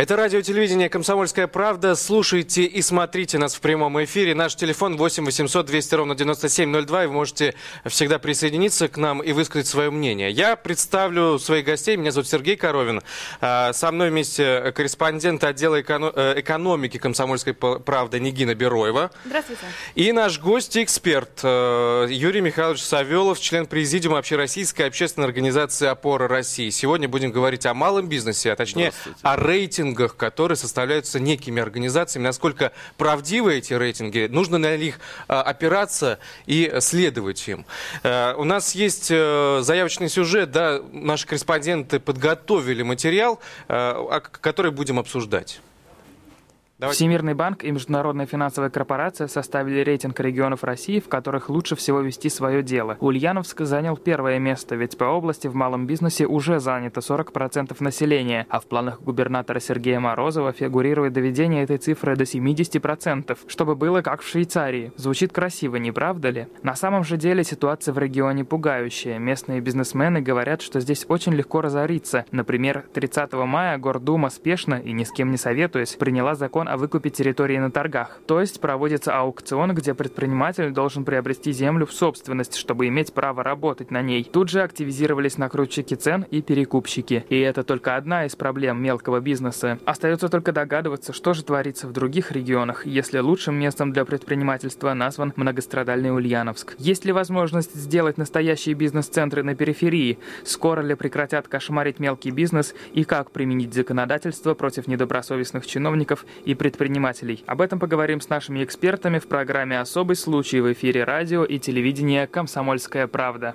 Это радио телевидение «Комсомольская правда». Слушайте и смотрите нас в прямом эфире. Наш телефон 8 800 200 ровно 9702. И вы можете всегда присоединиться к нам и высказать свое мнение. Я представлю своих гостей. Меня зовут Сергей Коровин. А, со мной вместе корреспондент отдела э, экономики «Комсомольской правды» Нигина Бероева. Здравствуйте. И наш гость и эксперт э, Юрий Михайлович Савелов, член президиума Общероссийской общественной организации «Опора России». Сегодня будем говорить о малом бизнесе, а точнее о рейтинге рейтингах, которые составляются некими организациями. Насколько правдивы эти рейтинги? Нужно на них а, опираться и следовать им. А, у нас есть а, заявочный сюжет, да, наши корреспонденты подготовили материал, а, который будем обсуждать. Всемирный банк и Международная финансовая корпорация составили рейтинг регионов России, в которых лучше всего вести свое дело. Ульяновск занял первое место, ведь по области в малом бизнесе уже занято 40% населения, а в планах губернатора Сергея Морозова фигурирует доведение этой цифры до 70%, чтобы было как в Швейцарии. Звучит красиво, не правда ли? На самом же деле ситуация в регионе пугающая. Местные бизнесмены говорят, что здесь очень легко разориться. Например, 30 мая Гордума спешно и ни с кем не советуясь приняла закон о выкупе территории на торгах. То есть проводится аукцион, где предприниматель должен приобрести землю в собственность, чтобы иметь право работать на ней. Тут же активизировались накрутчики цен и перекупщики. И это только одна из проблем мелкого бизнеса. Остается только догадываться, что же творится в других регионах, если лучшим местом для предпринимательства назван многострадальный Ульяновск. Есть ли возможность сделать настоящие бизнес-центры на периферии? Скоро ли прекратят кошмарить мелкий бизнес и как применить законодательство против недобросовестных чиновников и предпринимателей. Об этом поговорим с нашими экспертами в программе «Особый случай» в эфире радио и телевидения «Комсомольская правда».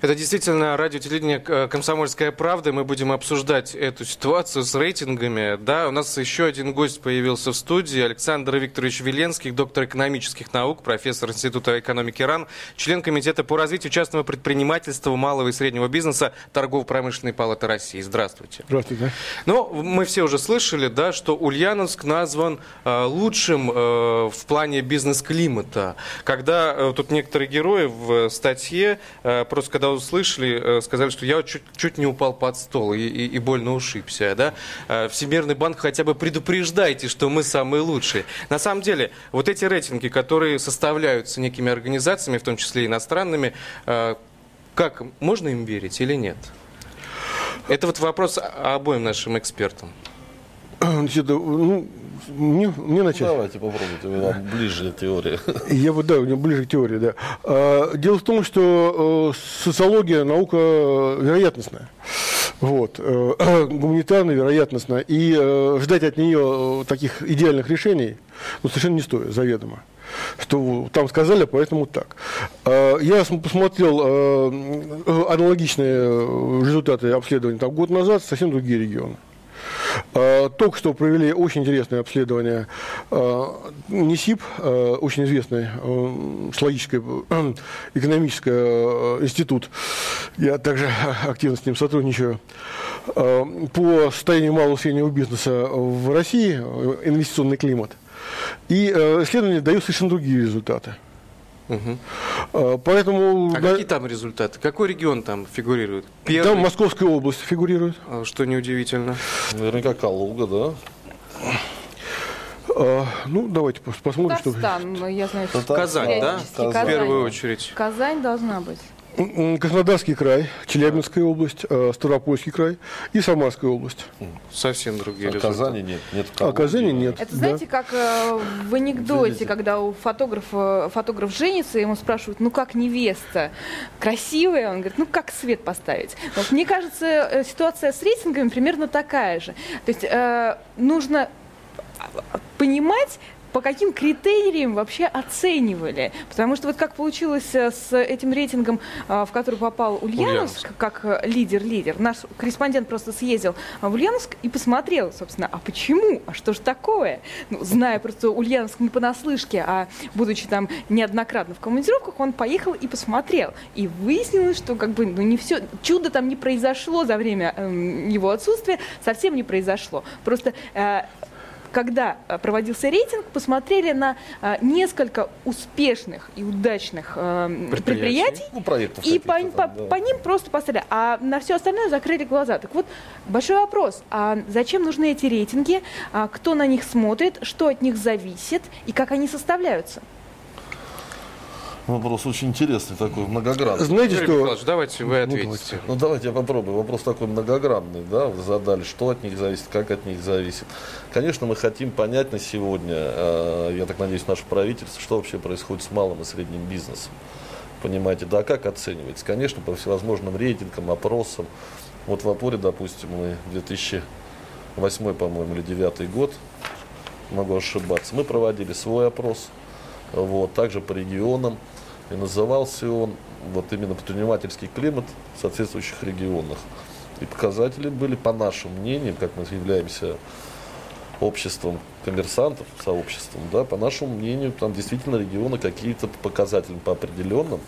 Это действительно радио телевидение э, «Комсомольская правда». Мы будем обсуждать эту ситуацию с рейтингами. Да, у нас еще один гость появился в студии. Александр Викторович Веленский, доктор экономических наук, профессор Института экономики РАН, член Комитета по развитию частного предпринимательства, малого и среднего бизнеса Торгово-промышленной палаты России. Здравствуйте. Здравствуйте. Ну, мы все уже слышали, да, что Ульяновск назван э, лучшим э, в плане бизнес-климата. Когда э, тут некоторые герои в статье, э, просто когда услышали, э, сказали, что я чуть, чуть не упал под стол и, и, и больно ушибся. Да? Э, Всемирный банк хотя бы предупреждайте, что мы самые лучшие. На самом деле, вот эти рейтинги, которые составляются некими организациями, в том числе иностранными, э, как, можно им верить или нет? Это вот вопрос обоим нашим экспертам. Ну, мне, мне начать? Давайте попробуйте, вам ближе теория. Я бы, да, мне ближе к теории, да. А, дело в том, что э, социология наука вероятностная. Вот, э, гуманитарно вероятностно. И э, ждать от нее таких идеальных решений ну, совершенно не стоит, заведомо что там сказали, поэтому так. А, я посмотрел аналогичные результаты обследования там, год назад, совсем другие регионы. А, только что провели очень интересное обследование а, НИСИП, а, очень известный логический экономический институт. Я также активно с ним сотрудничаю. По состоянию малого и среднего бизнеса в России, инвестиционный климат. И исследование дает совершенно другие результаты. Угу. Поэтому... А какие там результаты? Какой регион там фигурирует? Первый? Там Московская область фигурирует. А, что неудивительно. Наверняка Калуга, да? А, ну, давайте посмотрим, Татарстан, что... я знаю, что... Казань, да? Казань. В первую очередь. Казань должна быть. Краснодарский край, Челябинская область, э, Ставропольский край и Самарская область. Совсем другие а результаты. Казани нет. нет а Казани нет. Это знаете, да. как э, в анекдоте, Извините. когда у фотографа фотограф женится, ему спрашивают, ну как невеста, красивая? Он говорит, ну как свет поставить? Вот, мне кажется, э, ситуация с рейтингами примерно такая же. То есть э, нужно понимать, по каким критериям вообще оценивали? Потому что вот как получилось э, с этим рейтингом, э, в который попал Ульяновск, Ульяновск. как э, лидер-лидер. Наш корреспондент просто съездил в Ульяновск и посмотрел, собственно, а почему? А что же такое? Ну, зная просто Ульяновск не понаслышке, а будучи там неоднократно в командировках, он поехал и посмотрел. И выяснилось, что как бы ну, не все, чудо там не произошло за время э, его отсутствия, совсем не произошло. Просто э, когда э, проводился рейтинг, посмотрели на э, несколько успешных и удачных э, Предприятий. предприятий, Ну, проектов и по, каких-то по- там, да. по ним просто поставили, а на все остальное закрыли глаза. Так вот, большой вопрос, а зачем нужны эти рейтинги, А кто на них смотрит, что от них зависит и как они составляются? Вопрос очень интересный такой, многогранный. Знаете, Юрий что... Давайте вы Ну, ответите. Ну давайте я попробую. Вопрос такой многогранный, да, вы задали, что от них зависит, как от них зависит. Конечно, мы хотим понять на сегодня, э, я так надеюсь, наше правительство, что вообще происходит с малым и средним бизнесом. Понимаете, да, как оценивается? Конечно, по всевозможным рейтингам, опросам. Вот в опоре, допустим, мы 2008, по-моему, или 2009 год, могу ошибаться, мы проводили свой опрос, вот, также по регионам. И назывался он вот именно предпринимательский климат в соответствующих регионах. И показатели были, по нашим мнениям, как мы являемся обществом коммерсантов, сообществом, да, по нашему мнению, там действительно регионы какие-то по показателям по определенным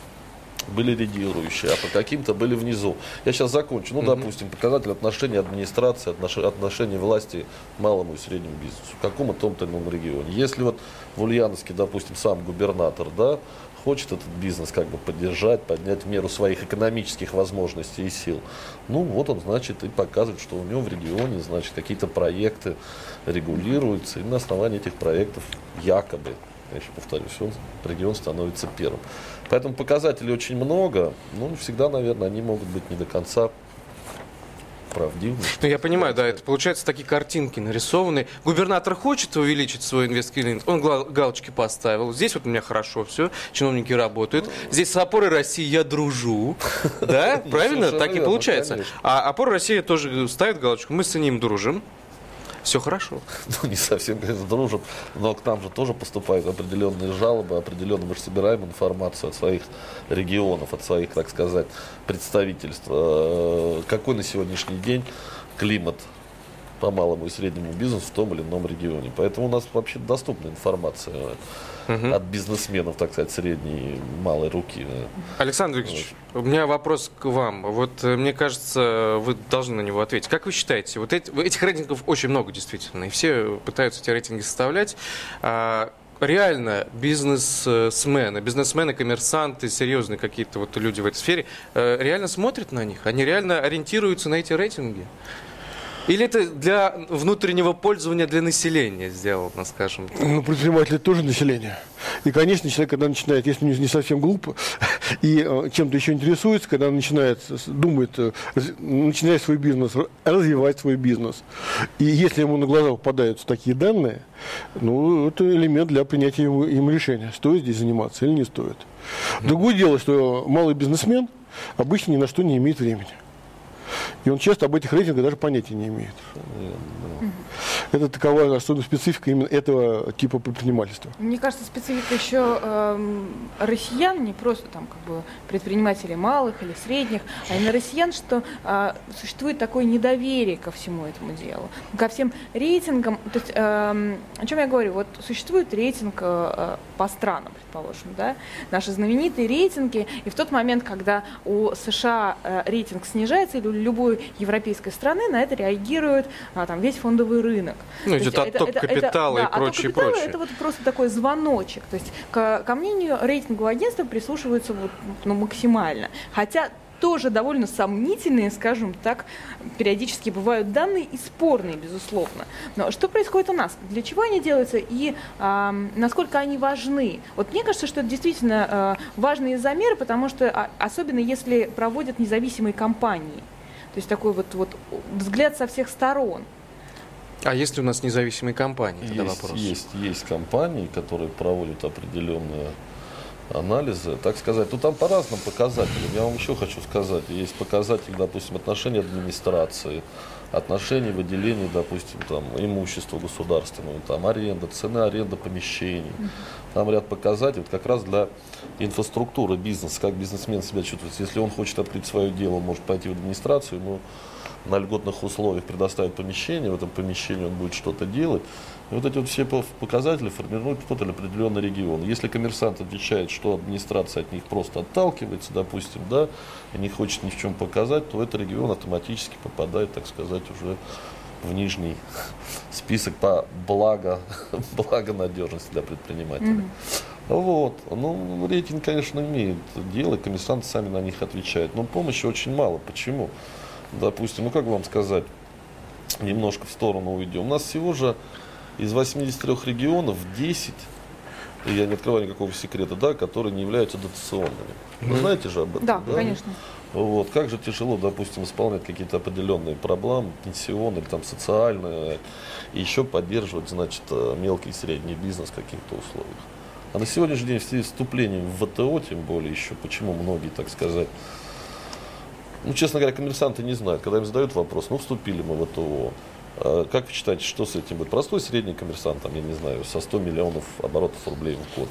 были лидирующие, а по каким-то были внизу. Я сейчас закончу. Ну, допустим, показатель отношения администрации, отнош- отношения власти к малому и среднему бизнесу. В каком и том то ином регионе. Если вот в Ульяновске, допустим, сам губернатор, да, хочет этот бизнес как бы поддержать, поднять в меру своих экономических возможностей и сил, ну, вот он, значит, и показывает, что у него в регионе, значит, какие-то проекты регулируются, и на основании этих проектов якобы я еще повторюсь, он, регион становится первым. Поэтому показателей очень много, но всегда, наверное, они могут быть не до конца правдивыми. Ну, я понимаю, да, это получается такие картинки нарисованные. Губернатор хочет увеличить свой инвестклимат, он галочки поставил. Здесь вот у меня хорошо все, чиновники работают. Здесь с опорой России я дружу. Да, правильно? Так и получается. А опора России тоже ставит галочку, мы с ним дружим. Все хорошо. ну, не совсем, конечно, дружат, но к нам же тоже поступают определенные жалобы, определенно мы же собираем информацию от своих регионов, от своих, так сказать, представительств. Э, Какой на сегодняшний день климат по малому и среднему бизнесу в том или ином регионе. Поэтому у нас вообще доступна информация от бизнесменов, так сказать, средней малой руки. Александр Викторович, у меня вопрос к вам. Вот э, мне кажется, вы должны на него ответить. Как вы считаете, вот эти- этих рейтингов очень много действительно, и все пытаются эти рейтинги составлять. А, Реально бизнесмены, бизнесмены, коммерсанты, серьезные какие-то вот люди в этой сфере, э, реально смотрят на них? Они реально ориентируются на эти рейтинги? Или это для внутреннего пользования для населения сделано, скажем? так? Ну, предприниматели тоже население. И, конечно, человек, когда начинает, если не, совсем глуп, и э, чем-то еще интересуется, когда начинает, думает, э, начинает свой бизнес, развивать свой бизнес. И если ему на глаза попадаются такие данные, ну, это элемент для принятия ему, им решения, стоит здесь заниматься или не стоит. Другое дело, что малый бизнесмен обычно ни на что не имеет времени. И он часто об этих рейтингах даже понятия не имеет. Это такова особенно специфика именно этого типа предпринимательства. Мне кажется, специфика еще эм, россиян, не просто там как бы предпринимателей малых или средних, а именно россиян, что а, существует такое недоверие ко всему этому делу, ко всем рейтингам. То есть, эм, о чем я говорю? Вот существует рейтинг э, э, по странам, предположим, да, наши знаменитые рейтинги, и в тот момент, когда у США э, рейтинг снижается или у любой европейской страны, на это реагирует а, там весь фондовый рынок. Ну, идет есть отток капитала и да, отток прочее, прочее. Это вот просто такой звоночек. То есть ко, ко мнению рейтингового агентства прислушиваются вот, ну, максимально. Хотя тоже довольно сомнительные, скажем так, периодически бывают данные и спорные, безусловно. Но что происходит у нас? Для чего они делаются и ам, насколько они важны? Вот мне кажется, что это действительно а, важные замеры, потому что а, особенно если проводят независимые компании. То есть такой вот, вот взгляд со всех сторон. А если у нас независимые компании? Есть, вопрос. есть, есть компании, которые проводят определенные анализы, так сказать. Ну, там по разным показателям. Я вам еще хочу сказать. Есть показатель, допустим, отношения администрации, отношения выделения, допустим, там, имущества государственного, там, аренда, цены аренды помещений. Там ряд показателей, как раз для инфраструктуры бизнеса, как бизнесмен себя чувствует. Если он хочет открыть свое дело, он может пойти в администрацию, ему на льготных условиях предоставят помещение, в этом помещении он будет что-то делать. И вот эти вот все по- показатели формируют тот или определенный регион. Если коммерсант отвечает, что администрация от них просто отталкивается, допустим, да, и не хочет ни в чем показать, то этот регион автоматически попадает, так сказать, уже в нижний список по благо, благонадежности для предпринимателя. Mm-hmm. Вот. Ну, рейтинг, конечно, имеет дело, комиссанты сами на них отвечают. Но помощи очень мало. Почему? Допустим, ну как вам сказать, немножко в сторону уйдем. У нас всего же из 83 регионов 10 и я не открываю никакого секрета, да, которые не являются дотационными. Вы знаете же об этом? Да, да? конечно. Вот. Как же тяжело, допустим, исполнять какие-то определенные проблемы, пенсионные, там, социальные, и еще поддерживать, значит, э, мелкий и средний бизнес в каких-то условиях. А на сегодняшний день в связи с вступлением в ВТО, тем более еще, почему многие, так сказать, ну, честно говоря, коммерсанты не знают, когда им задают вопрос, ну, вступили мы в ВТО, как вы считаете, что с этим будет? Простой средний коммерсант, там, я не знаю, со 100 миллионов оборотов рублей в год.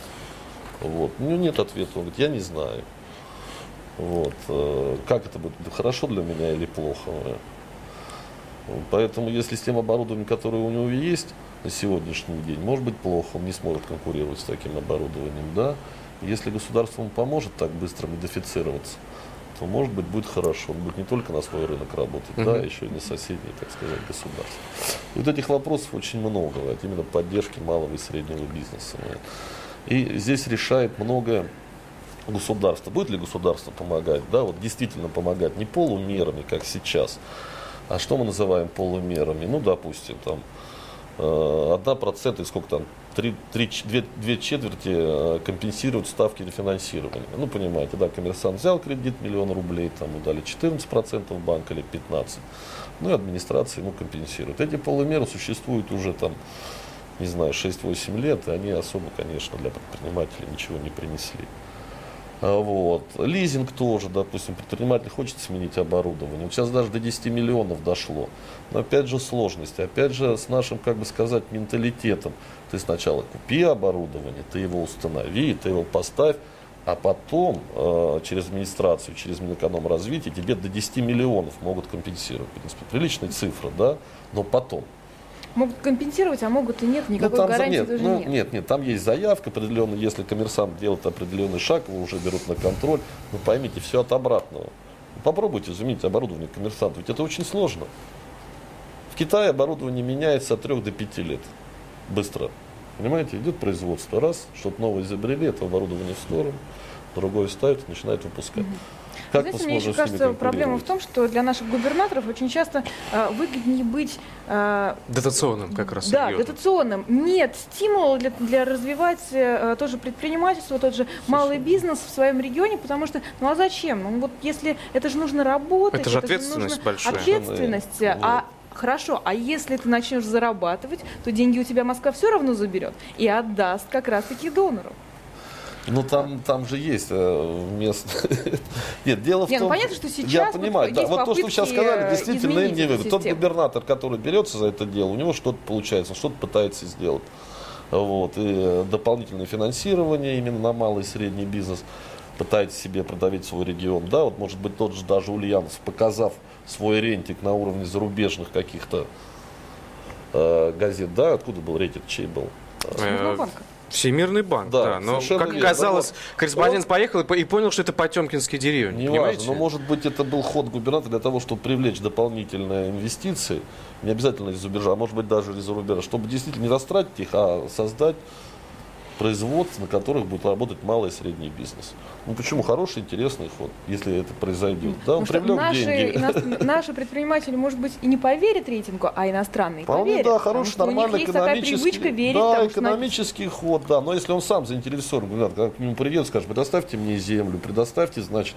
Вот. У него нет ответа, он говорит, я не знаю. Вот. Э, как это будет? Хорошо для меня или плохо? Поэтому, если с тем оборудованием, которое у него есть на сегодняшний день, может быть плохо, он не сможет конкурировать с таким оборудованием, да. Если государство ему поможет так быстро модифицироваться, то, может быть, будет хорошо. Он будет не только на свой рынок работать, uh-huh. да, еще и на соседние, так сказать, государства. И вот этих вопросов очень много, вот, именно поддержки малого и среднего бизнеса. И здесь решает многое государство. Будет ли государство помогать? Да, вот действительно помогать не полумерами, как сейчас, а что мы называем полумерами? Ну, допустим, там, одна процента, и сколько там, три, три, две, две четверти э, компенсируют ставки рефинансирования. Ну, понимаете, да, коммерсант взял кредит миллион рублей, там дали 14% банк или 15%. Ну и администрация ему компенсирует. Эти полумеры существуют уже там, не знаю, 6-8 лет, и они особо, конечно, для предпринимателей ничего не принесли. А, вот. Лизинг тоже, допустим, предприниматель хочет сменить оборудование. Вот сейчас даже до 10 миллионов дошло. Но опять же сложность, опять же с нашим, как бы сказать, менталитетом. Ты сначала купи оборудование, ты его установи, ты его поставь, а потом э, через администрацию, через Минэкономразвитие тебе до 10 миллионов могут компенсировать. В принципе, приличная цифра, да, но потом. Могут компенсировать, а могут и нет, ну, никакой ну, там, гарантии нет, даже ну, нет. Нет, нет, там есть заявка определенная, если коммерсант делает определенный шаг, его уже берут на контроль. Но поймите, все от обратного. Попробуйте заменить оборудование коммерсанта, ведь это очень сложно. В Китае оборудование меняется от 3 до 5 лет. Быстро. Понимаете, идет производство. Раз, что-то новое изобрели, это оборудование в сторону, другое ставят, начинает выпускать. Угу. Как Знаете, мне еще кажется, проблема в том, что для наших губернаторов очень часто э, выгоднее быть... Э, дотационным как раз. Да, идет. дотационным. Нет стимула для, для развивать э, тоже предпринимательство, тот же малый бизнес в своем регионе, потому что, ну а зачем? Ну вот если это же нужно работать. Это же ответственность же большая. Ответственность, вот. а Хорошо, а если ты начнешь зарабатывать, то деньги у тебя Москва все равно заберет и отдаст как раз-таки донору. Ну там, там же есть э, место. Нет, дело в Нет, ну, том, ну, понятно, что сейчас я понимаю, да, вот то, что вы сейчас сказали, действительно не выгодно. Тот губернатор, который берется за это дело, у него что-то получается, что-то пытается сделать. Вот, и э, дополнительное финансирование именно на малый и средний бизнес пытается себе продавить свой регион. Да, вот может быть тот же даже Ульянов, показав свой рейтинг на уровне зарубежных каких-то э, газет, да, откуда был рейтинг, чей был? Банка. Всемирный банк, да. да. Но, как верно. оказалось, корреспондент он... поехал и понял, что это Потемкинский деревень. Не важно, но может быть это был ход губернатора для того, чтобы привлечь дополнительные инвестиции, не обязательно из-за рубежа, а может быть даже из-за рубежа, чтобы действительно не растратить их, а создать производств, на которых будет работать малый и средний бизнес. Ну почему? Хороший, интересный ход, если это произойдет. Да, он привлек наши, деньги. Ино... Наши предприниматели, может быть, и не поверят рейтингу, а иностранные Вполне, поверят. да, хороший, нормальный экономический, верить, да, экономический что... ход, да. Но если он сам заинтересован, говорят, к нему придет, скажет, предоставьте мне землю, предоставьте, значит,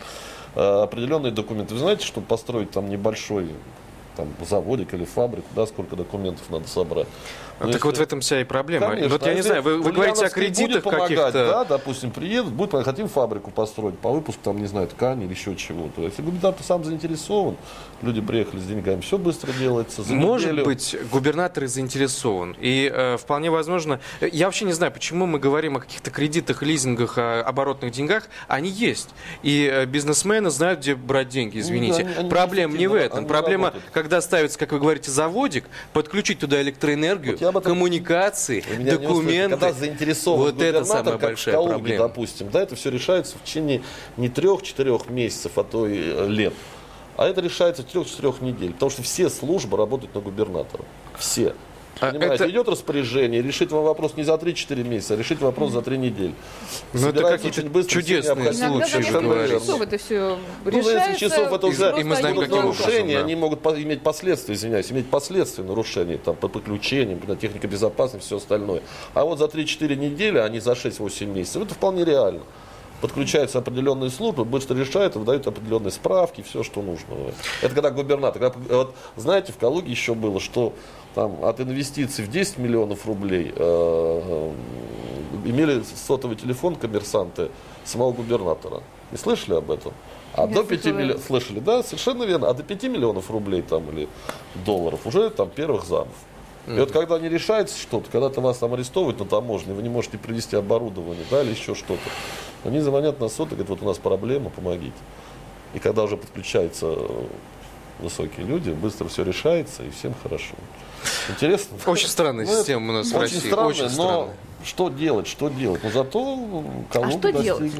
э, определенные документы. Вы знаете, чтобы построить там небольшой там, заводик или фабрику, да, сколько документов надо собрать. Ну, так если... вот в этом вся и проблема. Конечно, вот я не знаю, вы, вы говорите о кредитах каких-то... Да, допустим, приедут, будет, хотим фабрику построить по выпуску, там, не знаю, ткани или еще чего-то. Если губернатор сам заинтересован, люди приехали с деньгами, все быстро делается. За Может неделю. быть, губернатор и заинтересован. И э, вполне возможно, я вообще не знаю, почему мы говорим о каких-то кредитах, лизингах, о оборотных деньгах. Они есть. И э, бизнесмены знают, где брать деньги, извините. Ну, они Проблема не в этом. Проблема, когда ставится, как вы говорите, заводик, подключить туда электроэнергию, вот этом... коммуникации, документы. Когда заинтересован вот это самая большая Калуге, проблема. допустим, да, это все решается в течение не трех-четырех месяцев, а то и э, лет. А это решается в трех-четырех недель, потому что все службы работают на губернатора. Все. А Понимаете, это... идет распоряжение, решить вам вопрос не за 3-4 месяца, а решить вопрос за 3 недели. Ну, это какие-то быстро, чудесные случаи. Иногда за часов это все ну, за несколько часов это уже и мы знаем, каким нарушения, да. они могут иметь последствия, извиняюсь, иметь последствия нарушений, там, по подключениям, техника безопасности, все остальное. А вот за 3-4 недели, а не за 6-8 месяцев, это вполне реально подключаются определенные службы, быстро решают, выдают определенные справки, все, что нужно. Это когда губернатор. Когда, вот, знаете, в Калуге еще было, что там, от инвестиций в 10 миллионов рублей э, имели сотовый телефон коммерсанты самого губернатора. Не слышали об этом? А Я до 5 миллионов, слышали, да, совершенно верно. А до 5 миллионов рублей там или долларов уже там первых замов. И вот когда не решается что-то, когда-то вас там арестовывают на таможне, вы не можете привезти оборудование, да, или еще что-то. Они звонят на сот и говорят, вот у нас проблема, помогите. И когда уже подключаются высокие люди, быстро все решается и всем хорошо. Интересно? Очень странная ну, система у нас в России. Странная, очень странная что делать, что делать. Но зато Калуга а что достигла. делать?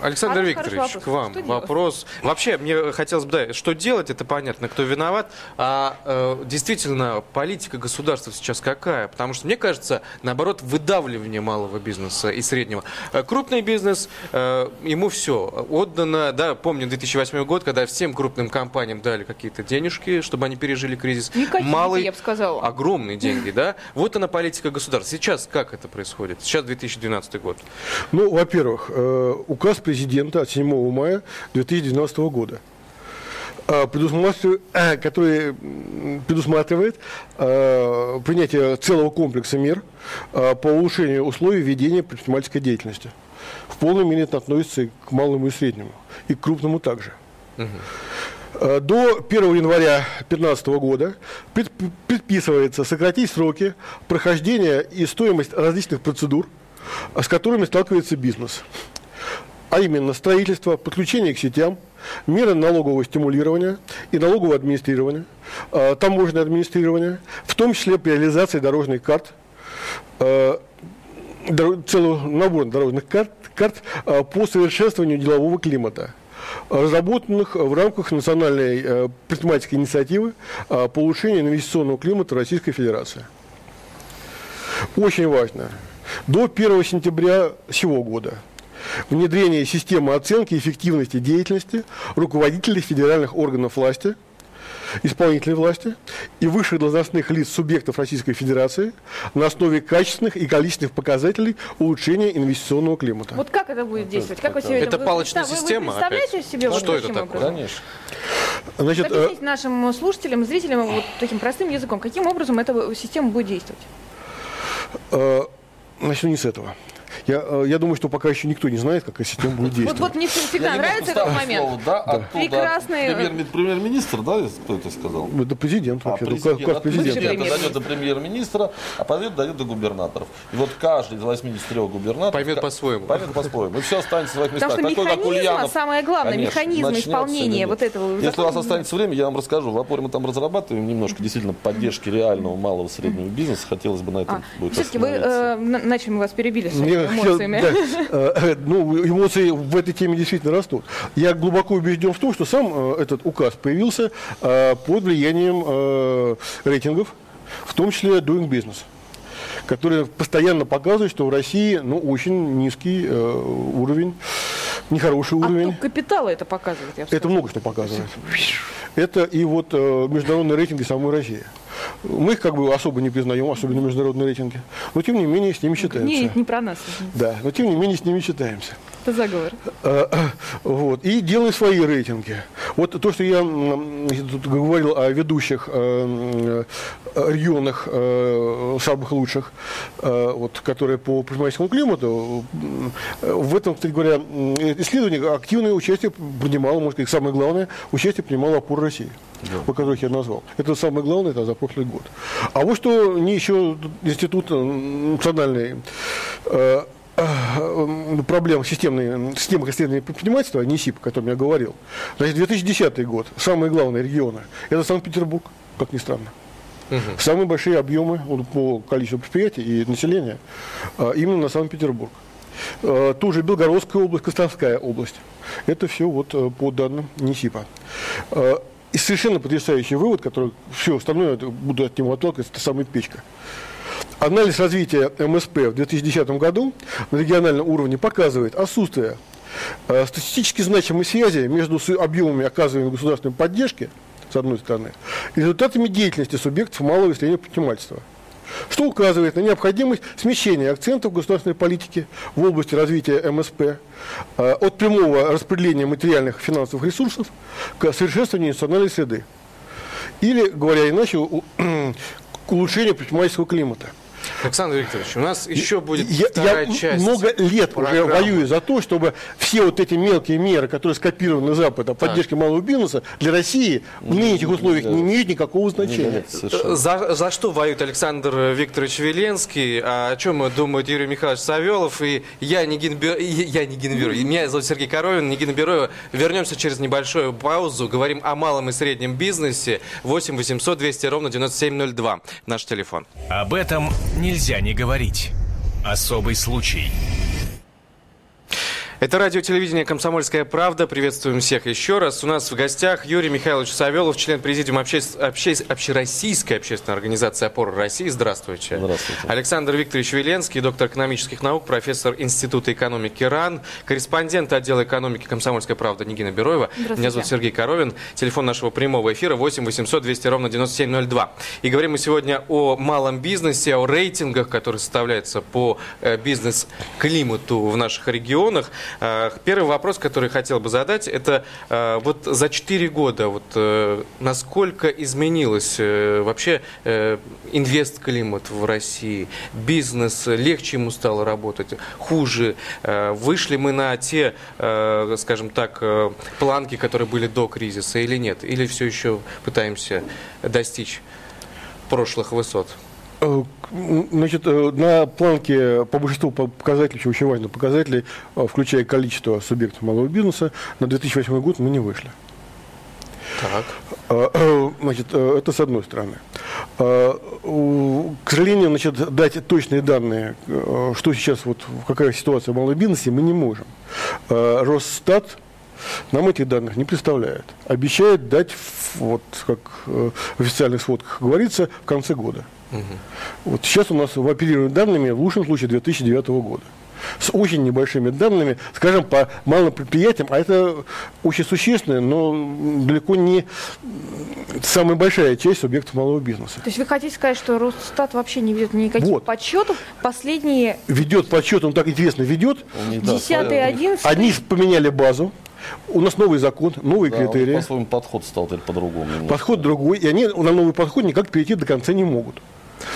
Александр Хороший Викторович, вопрос. к вам что вопрос. Делать? Вообще, мне хотелось бы, да, что делать, это понятно, кто виноват. А э, действительно, политика государства сейчас какая? Потому что, мне кажется, наоборот, выдавливание малого бизнеса и среднего. Э, крупный бизнес, э, ему все отдано. Да, помню 2008 год, когда всем крупным компаниям дали какие-то денежки, чтобы они пережили кризис. Никакие, Малый, я бы сказала. Огромные деньги, да? Вот она политика государства. Сейчас как это происходит? Происходит? Сейчас 2012 год. Ну, во-первых, э, указ президента от 7 мая 2012 года э, предусматривает, э, который предусматривает принятие целого комплекса мер по улучшению условий ведения предпринимательской деятельности. В полной мере это относится и к малому и среднему, и к крупному также. Угу. Э, до 1 января 2015 года предписывается сократить сроки прохождения и стоимость различных процедур, с которыми сталкивается бизнес. А именно строительство, подключение к сетям, меры налогового стимулирования и налогового администрирования, э, таможенное администрирование, в том числе при реализации дорожных карт, э, целый набор дорожных карт, карт по совершенствованию делового климата – разработанных в рамках национальной э, предпринимательской инициативы э, по улучшению инвестиционного климата Российской Федерации. Очень важно. До 1 сентября сего года внедрение системы оценки эффективности деятельности руководителей федеральных органов власти – исполнительной власти и высших должностных лиц субъектов Российской Федерации на основе качественных и количественных показателей улучшения инвестиционного климата. Вот как это будет действовать? Как вы себе это вы, палочная вы, система? Вы представляете опять? себе вот Что это такое? Образом? Конечно. Значит, Объясните э... нашим слушателям, зрителям вот таким простым языком, каким образом эта система будет действовать? Э, начну не с этого. Я, э, я думаю, что пока еще никто не знает, как эта система будет действовать. Вот, вот мне всегда нравится этот момент. Слово, да, оттуда Прекрасный. Премьер, премьер-министр, да, кто это сказал? Это президент а, вообще. Президент. Указ президента. президент дойдет до премьер-министра, а потом дойдет до губернаторов. И вот каждый из 83 губернаторов поймет по-своему. Поймет по-своему. И все останется в своих местах. Потому что Такой, механизм, Ульянов, самое главное, конечно, механизм исполнения вот этого. Если у вас останется время, я вам расскажу. В опоре мы там разрабатываем немножко действительно поддержки реального малого среднего бизнеса. Хотелось бы на этом а, будет Все-таки вы э, начали, мы вас перебили с эмоциями. Э, ну, эмоции в этой теме действительно растут. Я глубоко убежден в том, что сам э, этот указ появился э, под влиянием рейтингов, в том числе Doing Business которые постоянно показывают, что в России ну, очень низкий э, уровень, нехороший а уровень. А капитала это показывает? Я это много что показывает. Это и вот э, международные рейтинги самой России. Мы их как бы особо не признаем, особенно международные рейтинги. Но тем не менее с ними считаемся. Нет, не про нас. Да, но тем не менее с ними считаемся. Это заговор. А, а, вот. И делай свои рейтинги. Вот то, что я тут говорил о ведущих э, регионах э, самых лучших, э, вот, которые по предпринимательскому климату, в этом, кстати говоря, исследовании активное участие принимало, может быть, самое главное, участие принимала опора России да. по которых я назвал. Это самое главное, это за прошлый год. А вот что не еще институт национальный э, э, проблем системной, системы исследования предпринимательства, НИСИП, о котором я говорил. Значит, 2010 год, самые главные регионы, это Санкт-Петербург, как ни странно. Угу. Самые большие объемы по количеству предприятий и населения а, именно на Санкт-Петербург. А, ту же Белгородская область, Костромская область. Это все вот по данным НИСИПа. И совершенно потрясающий вывод, который все остальное буду от него отталкиваться, это самая печка. Анализ развития МСП в 2010 году на региональном уровне показывает отсутствие э, статистически значимой связи между объемами оказываемой государственной поддержки, с одной стороны, и результатами деятельности субъектов малого и среднего предпринимательства – что указывает на необходимость смещения акцентов государственной политики в области развития МСП э, от прямого распределения материальных финансовых ресурсов к совершенствованию институциональной среды. Или, говоря иначе, к улучшению предпринимательского климата – Александр Викторович, у нас еще будет я, вторая я часть. много лет программы. уже воюю за то, чтобы все вот эти мелкие меры, которые скопированы на Запад о поддержке малого бизнеса, для России в нынешних условиях не имеют никакого значения. за, за что воюет Александр Викторович Веленский? А о чем думает Юрий Михайлович Савелов? И я не не Генберу. Меня зовут Сергей Коровин, не Генберу. Вернемся через небольшую паузу. Говорим о малом и среднем бизнесе. 8 800 200 ровно 9702. Наш телефон. Об этом нельзя не говорить. Особый случай. Это радио телевидение «Комсомольская правда». Приветствуем всех еще раз. У нас в гостях Юрий Михайлович Савелов, член президиума обще... обще... Общероссийской общественной организации «Опора России». Здравствуйте. Здравствуйте. Александр Викторович Веленский, доктор экономических наук, профессор Института экономики РАН, корреспондент отдела экономики «Комсомольская правда» Нигина Бероева. Меня зовут Сергей Коровин. Телефон нашего прямого эфира 8 800 200 ровно 9702. И говорим мы сегодня о малом бизнесе, о рейтингах, которые составляются по э, бизнес-климату в наших регионах. Э, первый вопрос, который хотел бы задать, это э, вот за 4 года вот э, насколько изменилось вообще инвест-климат в России, бизнес, легче ему стало работать, хуже, вышли мы на те, скажем так, планки, которые были до кризиса или нет, или все еще пытаемся достичь прошлых высот? Э, значит, э, на планке по большинству показателей, еще очень важных показателей, э, включая количество субъектов малого бизнеса, на 2008 год мы не вышли. Так. Значит, это с одной стороны. К сожалению, значит, дать точные данные, что сейчас, вот, какая ситуация в малом бизнесе, мы не можем. Росстат нам этих данных не представляет. Обещает дать, вот как в официальных сводках говорится, в конце года. Угу. Вот сейчас у нас оперируют данными, в лучшем случае, 2009 года с очень небольшими данными, скажем, по малым предприятиям, а это очень существенно, но далеко не самая большая часть субъектов малого бизнеса. То есть вы хотите сказать, что Росстат вообще не ведет никаких вот. подсчетов? Последние... Ведет подсчет, он так интересно ведет. Десятый, одиннадцатый. Они поменяли базу. У нас новый закон, новые да, критерии. По-своему подход стал по-другому. Подход другой, и они на новый подход никак перейти до конца не могут.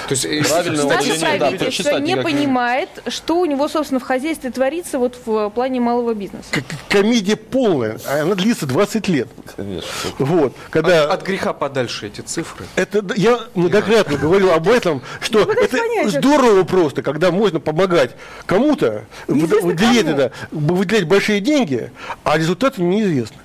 То есть э, Правильно, наше правительство да, не понимает, что у него, собственно, в хозяйстве творится вот в плане малого бизнеса. комедия полная, а она длится 20 лет. Конечно. Вот, когда... от, от греха подальше эти цифры. Это, я многократно говорил об этом, что это здорово просто, когда можно помогать кому-то, выделять, да, выделять большие деньги, а результаты неизвестны.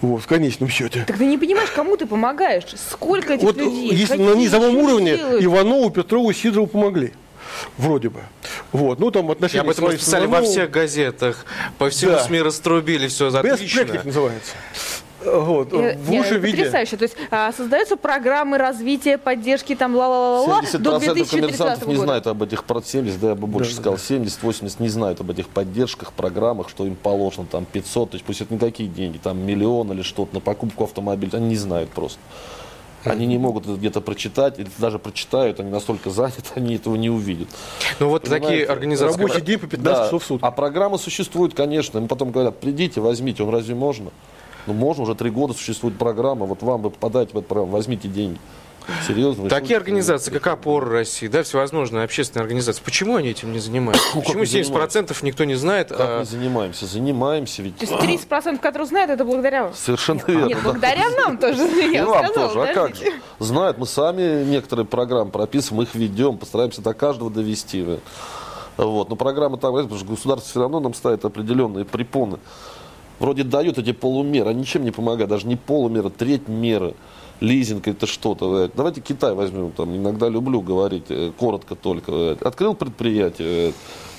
Вот, в конечном счете. Так ты не понимаешь, кому ты помогаешь? Сколько этих вот, людей? Если на низовом уровне делают? Иванову, Петрову, Сидорову помогли. Вроде бы. Вот. Ну, там отношения... И об этом писали во всех газетах. По всему да. СМИ раструбили, все отлично. Best называется. Вот, э, в лучшем виде. Потрясающе. То есть а, создаются программы развития, поддержки там ла-ла-ла-ла до 2030 года. не знают об этих, 70, да, я бы больше да, сказал, да. 70-80 не знают об этих поддержках, программах, что им положено там 500, то есть пусть это не такие деньги, там миллион или что-то на покупку автомобиля, они не знают просто. Они не могут это где-то прочитать, или даже прочитают, они настолько заняты, они этого не увидят. Ну вот Понимаете? такие организации. Рабочий день по 15 да. часов в сутки. А программы существуют, конечно. Им потом говорят, придите, возьмите, он разве можно? Ну, можно, уже три года существует программа, вот вам вы попадаете в эту программу, возьмите деньги. Серьезно? Такие организации, как ОПОР России, да, всевозможные общественные организации, почему они этим не занимаются? Почему 70% никто не знает? Как а... мы занимаемся? Занимаемся ведь. То есть 30%, которые знают, это благодаря вам? Совершенно верно. Нет, благодаря нам тоже. И вам тоже, а как же? Знают, мы сами некоторые программы прописываем, их ведем, постараемся до каждого довести. Вот. Но программа там, потому что государство все равно нам ставит определенные препоны вроде дают эти полумеры, а ничем не помогают, даже не полумера, треть меры. Лизинг это что-то. Давайте Китай возьмем, там иногда люблю говорить, э, коротко только. Открыл предприятие,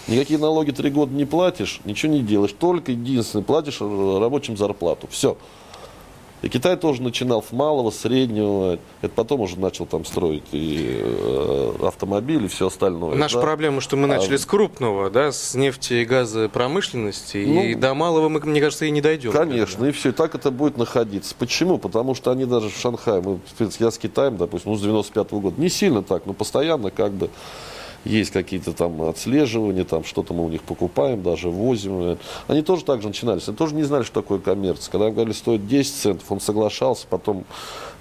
никакие налоги три года не платишь, ничего не делаешь, только единственное, платишь рабочим зарплату. Все. И Китай тоже начинал с малого, среднего. Это потом уже начал там строить и э, автомобили, и все остальное. Наша да. проблема, что мы начали а, с крупного, да, с нефти и газопромышленности, ну, и до малого мы, мне кажется, и не дойдем. Конечно, тогда. и все, и так это будет находиться. Почему? Потому что они даже в Шанхае, мы, я с Китаем, допустим, ну, с 95 -го года, не сильно так, но постоянно как бы есть какие-то там отслеживания, там что-то мы у них покупаем, даже возим. Они тоже так же начинались. Они тоже не знали, что такое коммерция. Когда говорили, стоит 10 центов, он соглашался, потом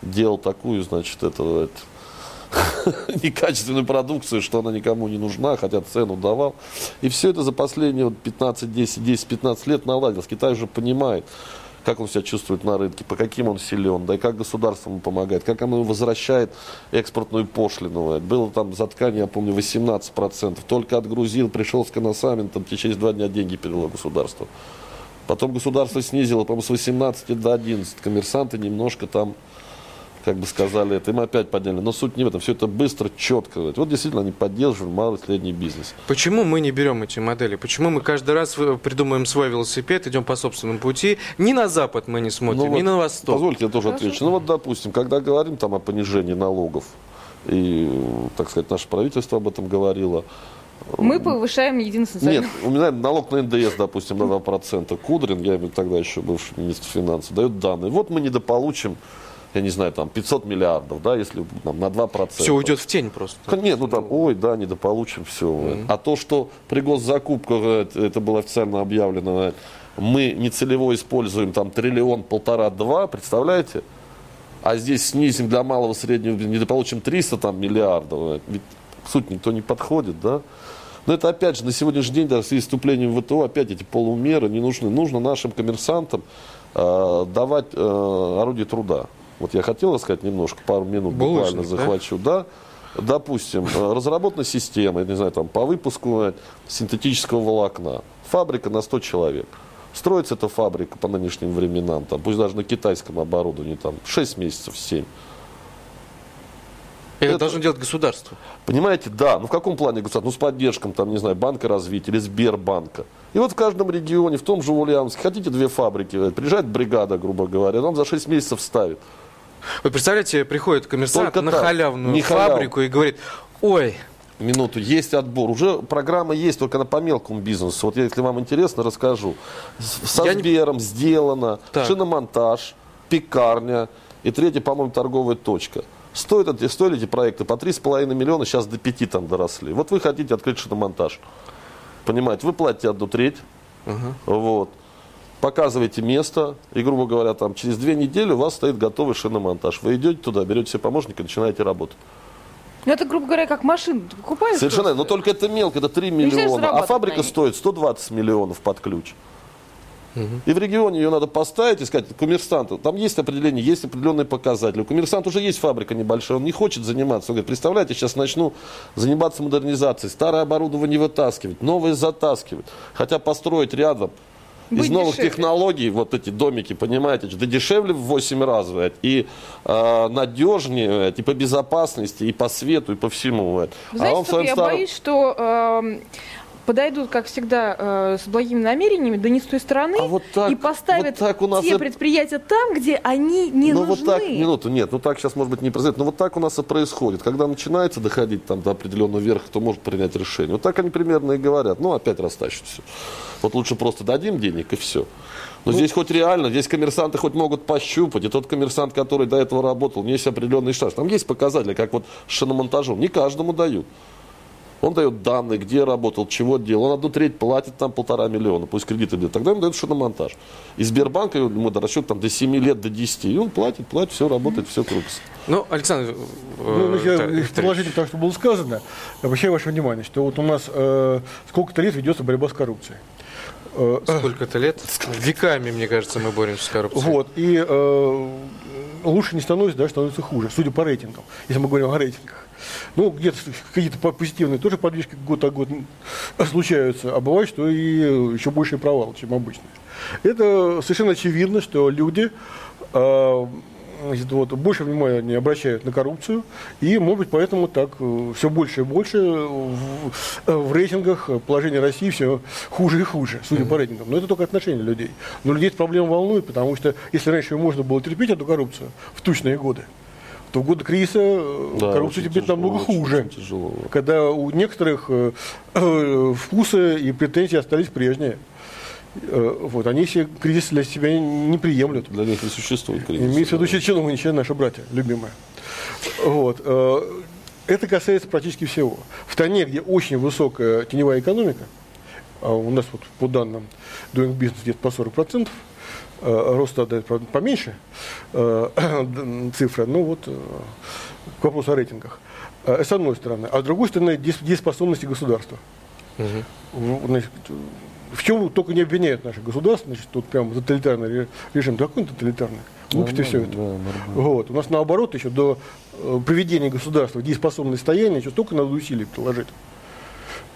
делал такую, значит, это, это некачественную продукцию, что она никому не нужна, хотя цену давал. И все это за последние вот 15, 10, 10, 15 лет наладилось. Китай уже понимает, как он себя чувствует на рынке, по каким он силен, да и как государство ему помогает, как оно возвращает экспортную пошлину. Было там за ткань, я помню, 18%. Только отгрузил, пришел с коносаментом, через два дня деньги перевело государство. Потом государство снизило, по-моему, с 18 до 11. Коммерсанты немножко там как бы сказали это, им опять подняли. Но суть не в этом, все это быстро, четко. Вот действительно они поддерживают малый и средний бизнес. Почему мы не берем эти модели? Почему мы каждый раз придумаем свой велосипед, идем по собственному пути? Ни на запад мы не смотрим, ну, ни вот, на восток. Позвольте, я тоже Хорошо. отвечу. Ну вот, допустим, когда говорим там о понижении налогов, и, так сказать, наше правительство об этом говорило, мы повышаем единственный Нет, у меня налог на НДС, допустим, на 2%. Кудрин, я тогда еще бывший министр финансов, дает данные. Вот мы недополучим я не знаю, там 500 миллиардов, да, если там, на 2%. Все уйдет в тень просто. Нет, ну там, ой, да, недополучим все. Mm-hmm. А то, что при госзакупках, это было официально объявлено, мы нецелево используем там триллион, полтора, два, представляете? А здесь снизим для малого среднего, недополучим 300 там, миллиардов. Ведь суть никто не подходит, да? Но это опять же на сегодняшний день, даже с вступлением в ВТО, опять эти полумеры не нужны. Нужно нашим коммерсантам э, давать э, орудие труда. Вот я хотел сказать немножко, пару минут Булочник, буквально захвачу. Да? да? Допустим, э, разработана система, я не знаю, там, по выпуску синтетического волокна. Фабрика на 100 человек. Строится эта фабрика по нынешним временам, там, пусть даже на китайском оборудовании, там, 6 месяцев, 7. Это, это должно делать государство. Понимаете, да. Ну в каком плане государство? Ну с поддержком, там, не знаю, Банка развития или Сбербанка. И вот в каждом регионе, в том же Ульяновске, хотите две фабрики, приезжает бригада, грубо говоря, он за 6 месяцев ставит. Вы представляете, приходит коммерсант Только на так, халявную не фабрику халяв. и говорит, ой, минуту, есть отбор. Уже программа есть, только на по мелкому бизнесу. Вот если вам интересно, расскажу. Со Я Сбером не... сделано, так. шиномонтаж, пекарня и третья, по-моему, торговая точка. Стоят, стоили эти проекты по 3,5 миллиона, сейчас до 5 там доросли. Вот вы хотите открыть шиномонтаж. Понимаете, вы платите одну треть. Угу. Вот показываете место, и, грубо говоря, там, через две недели у вас стоит готовый шиномонтаж. Вы идете туда, берете себе помощника и начинаете работать. Ну, это, грубо говоря, как машину покупаешь. Совершенно, но только это мелко, это 3 миллиона. А фабрика стоит 120 миллионов под ключ. Угу. И в регионе ее надо поставить и сказать, коммерсанту, там есть определение, есть определенные показатели. У коммерсанта уже есть фабрика небольшая, он не хочет заниматься. Он говорит, представляете, сейчас начну заниматься модернизацией, старое оборудование вытаскивать, новое затаскивать. Хотя построить рядом из новых дешевле. технологий, вот эти домики, понимаете, да дешевле в 8 раз, блядь, и э, надежнее, блядь, и по безопасности, и по свету, и по всему. Блядь. Вы знаете, а он я старом... боюсь, что э, подойдут, как всегда, э, с благими намерениями, да не с той стороны, а вот так, и поставят вот так у нас те и... предприятия там, где они не ну, нужны. Вот так, минуту, нет, ну так сейчас, может быть, не произойдет, но вот так у нас и происходит. Когда начинается доходить там до определенного верха, кто может принять решение. Вот так они примерно и говорят. Ну, опять растащат все. Вот лучше просто дадим денег и все. Но ну, здесь хоть реально, здесь коммерсанты хоть могут пощупать. И тот коммерсант, который до этого работал, у него есть определенный штат. Там есть показатели, как вот с шиномонтажом. Не каждому дают. Он дает данные, где работал, чего делал. Он одну треть платит, там полтора миллиона, пусть кредиты дают. Тогда ему дают шиномонтаж. И Сбербанк ему до расчет там, до 7 лет, до 10. И он платит, платит, все работает, все крутится. Ну, Александр... Ну, ну я э, продолжительно того, что было сказано, обращаю ваше внимание, что вот у нас э, сколько-то лет ведется борьба с коррупцией. Э, Сколько-то лет? Веками, мне кажется, мы боремся с коррупцией. Вот, и э, лучше не становится, да, становится хуже, судя по рейтингам, если мы говорим о рейтингах. Ну, где-то какие-то позитивные тоже подвижки год от года случаются, а бывает, что и еще больше провал, чем обычно. Это совершенно очевидно, что люди э, значит, вот, больше внимания обращают на коррупцию, и, может быть, поэтому так э, все больше и больше в, в рейтингах положение России все хуже и хуже, судя по рейтингам. Но это только отношение людей. Но людей эта проблема волнует, потому что если раньше можно было терпеть эту коррупцию в тучные годы, то в годы кризиса э, да, коррупция теперь тяжело, намного хуже. Тяжело. Когда у некоторых э, э, вкусы и претензии остались прежние. Вот, они все кризис для себя не приемлют. Для них не существует кризис. Имеется в виду чиновничьи наши братья, любимые. Вот. Это касается практически всего. В стране, где очень высокая теневая экономика, а у нас вот по данным Doing Business где-то по 40%, э, рост дает поменьше цифры, ну вот к вопросу о рейтингах. С одной стороны. А с другой стороны, дееспособности государства. Угу. Значит, в чем только не обвиняют наши государства, значит, тут прям тоталитарный режим. Да какой тоталитарный? Глупости все это. Да, вот. У нас наоборот еще до э, приведения государства в дееспособное состояние еще столько надо усилий приложить.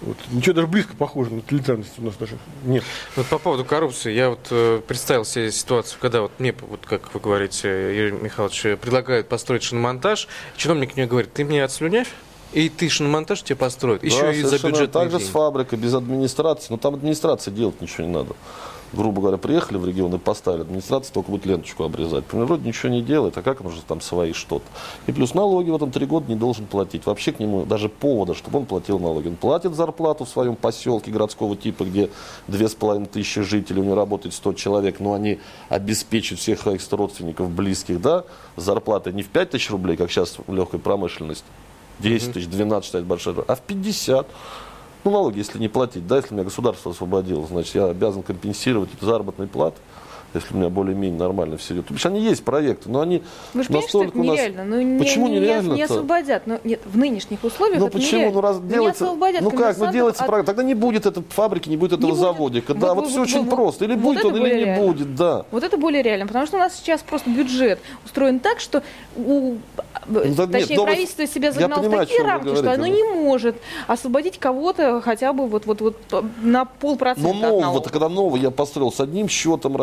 Вот. Ничего даже близко похоже на тоталитарность у нас даже нет. Вот по поводу коррупции, я вот э, представил себе ситуацию, когда вот мне, вот как вы говорите, Юрий Михайлович, предлагают построить шиномонтаж, чиновник мне говорит, ты мне отслюнявь? И ты шиномонтаж тебе построят. Еще да, и за бюджет. Так же с фабрикой, без администрации. Но там администрации делать ничего не надо. Грубо говоря, приехали в регион и поставили. Администрация только будет ленточку обрезать. Например, вроде ничего не делает, а как он же там свои что-то. И плюс налоги в этом три года не должен платить. Вообще к нему даже повода, чтобы он платил налоги. Он платит зарплату в своем поселке городского типа, где две с половиной тысячи жителей, у него работает 100 человек, но они обеспечивают всех своих родственников, близких, да, зарплаты не в 5 тысяч рублей, как сейчас в легкой промышленности, 10 тысяч, 12 считать большой, а в 50. Ну, налоги, если не платить, да, если меня государство освободило, значит, я обязан компенсировать эти заработные платы если у меня более-менее нормально все идет. То есть они есть проекты, но они Вы же настолько что это нереально. Ну, не, почему не, нереально? Не, не освободят. Но нет, в нынешних условиях ну, это почему? нереально. Ну, раз делается, ну как, ну делается от... проект. Тогда не будет этой фабрики, не будет этого не заводика. Будет. Да, вот, вот все вот, очень вот, просто. Или вот будет он, или не будет, да. Вот это более реально, потому что у нас сейчас просто бюджет устроен так, что у, ну, да, точнее, нет, правительство себя загнало в такие рамки, что оно не может освободить кого-то хотя бы вот, вот, вот на полпроцента. Но нового, когда новый я построил с одним счетом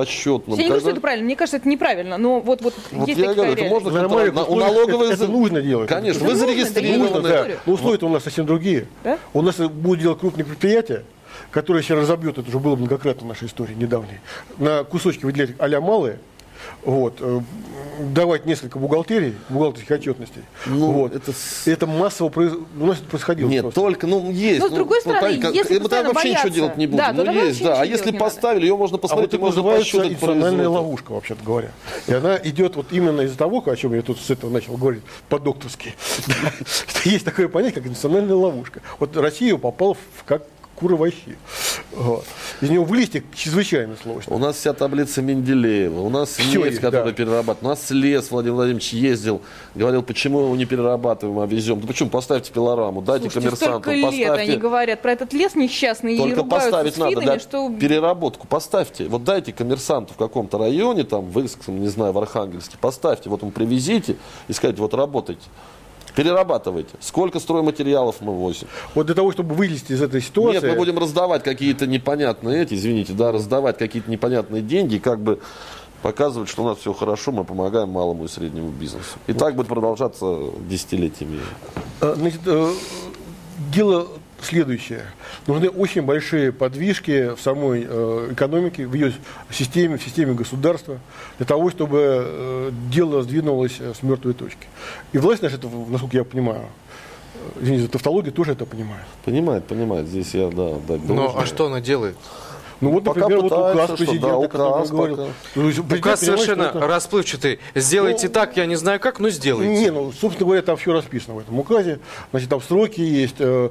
расчетным. Я не говорю, что это правильно. Мне кажется, это неправильно. Но вот, вот, вот есть я говорю, это можно на, у налоговой... Это, это нужно делать. Конечно, вы зарегистрированы. Да. Но условия-то у нас совсем другие. Да? У нас будут делать крупные предприятия, которые сейчас разобьют, это уже было многократно в нашей истории недавней, на кусочки выделять а малые, вот, э, давать несколько бухгалтерий, бухгалтерских отчетностей. Ну, вот. это... это массово произ... у нас это происходило. Нет, просто. только, ну, есть. Но, с другой ну, стороны, ну, если мы тогда вообще бояться, ничего делать не будем. Да, ну, есть, да. А если поставили, ее можно посмотреть, а вот это называется институциональная ловушка, вообще-то говоря. И она идет вот именно из-за того, о чем я тут с этого начал говорить, по-докторски. Есть такое понятие, как институциональная ловушка. Вот Россия попала в как кура вообще. Вот. Из него вылезти чрезвычайно сложно. У нас вся таблица Менделеева, у нас Все нефть, есть, которая да. перерабатывает. У нас лес Владимир Владимирович ездил, говорил, почему его не перерабатываем, а везем. Да почему? Поставьте пилораму, дайте Слушайте, коммерсантам. Столько лет поставьте... они говорят про этот лес несчастный Только и поставить надо для что... переработку. Поставьте, вот дайте коммерсанту в каком-то районе, там, в Иском, не знаю, в Архангельске, поставьте, вот ему привезите и скажите, вот работайте. Перерабатывайте. Сколько стройматериалов мы возим? Вот для того, чтобы вылезти из этой ситуации... Нет, мы будем раздавать какие-то непонятные эти, извините, да, раздавать какие-то непонятные деньги, как бы показывать, что у нас все хорошо, мы помогаем малому и среднему бизнесу. И так будет продолжаться десятилетиями. А, значит, э, дело следующее. Нужны очень большие подвижки в самой э, экономике, в ее системе, в системе государства, для того, чтобы э, дело сдвинулось э, с мертвой точки. И власть наша, насколько я понимаю, извините, тавтология тоже это понимает. Понимает, понимает. Здесь я, да, да. Ну, а что она делает? Ну вот, пока например, вот указ президента, да, указ, говорил. Ну, указ совершенно это... расплывчатый. Сделайте ну, так, я не знаю как, но сделайте. Не, ну, собственно говоря, там все расписано в этом указе. Значит, там сроки есть, э,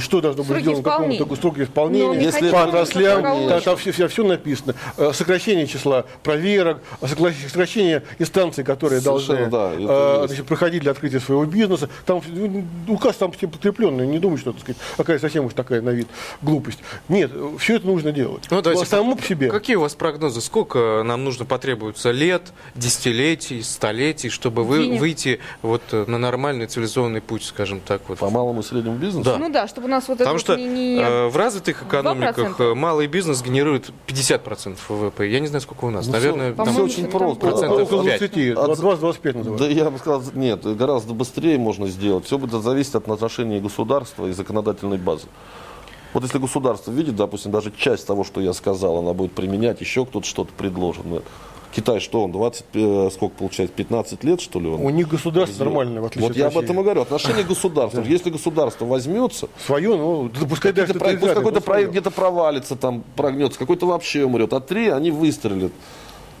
что должно быть сделано, какому такой сроки исполнения, ну, Если по отраслям, там, там все, все, все написано. Э, сокращение числа проверок, сокращение инстанций, которые Совершенно, должны да, э, значит, проходить для открытия своего бизнеса. Там ну, указ там подкрепленный, не думаю, что это сказать, какая совсем уж такая на вид глупость. Нет, все это нужно делать. Ну, давайте, Само по себе. Какие у вас прогнозы? Сколько нам нужно потребуется лет, десятилетий, столетий, чтобы вы, Денег. выйти вот э, на нормальный цивилизованный путь, скажем так? Вот. По малому и среднему бизнесу? Да. Ну да, чтобы у нас вот Потому это что вот не, не- э, в развитых экономиках 2%. э, малый бизнес генерирует 50% ВВП. Я не знаю, сколько у нас. Ну, Наверное, всё- там По-моему, очень там просто. процентов Около пять. 20, От- 20-25 Да я бы сказал, нет, гораздо быстрее можно сделать. Все будет зависеть от отношения государства и законодательной базы. Вот если государство видит, допустим, даже часть того, что я сказал, она будет применять, еще кто-то что-то предложит. Ну, Китай что он, 20, э, сколько получается, 15 лет, что ли? Он У них государство нормальное, в отличие Вот от я об этом и говорю. Отношение государства. Если государство возьмется, Свое, ну, да пускай даже тоталитарное, какой-то проект где-то провалится, там прогнется, какой-то вообще умрет, а три они выстрелят.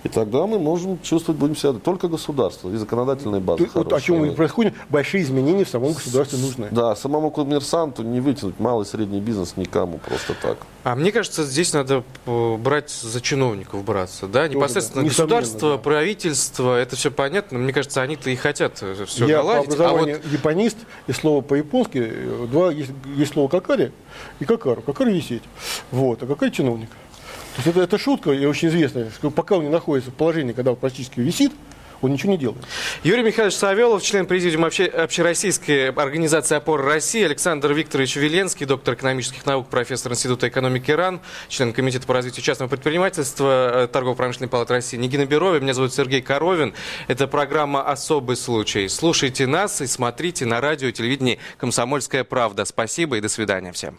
И тогда мы можем чувствовать, будем себя только государство и законодательная база. Ты- Вот о чем происходит, большие изменения в самом государстве нужны. Да, самому коммерсанту не вытянуть малый и средний бизнес никому просто так. А мне кажется, здесь надо э, брать за чиновников браться, да? Непосредственно да. Государство, да. правительство, это все понятно. Мне кажется, они-то и хотят все Я наладить. по А вот японист, и слово по-японски, э, два, есть, есть слово какари и какару. Какари висеть. Вот, а какари чиновник. То есть это, это шутка и очень известная, что пока он не находится в положении, когда он практически висит, он ничего не делает. Юрий Михайлович Савелов, член президиума обще- Общероссийской организации «Опора России», Александр Викторович Веленский, доктор экономических наук, профессор Института экономики РАН, член Комитета по развитию частного предпринимательства э, Торгово-промышленной палаты России Нигина Берова. Меня зовут Сергей Коровин. Это программа «Особый случай». Слушайте нас и смотрите на радио и телевидении «Комсомольская правда». Спасибо и до свидания всем.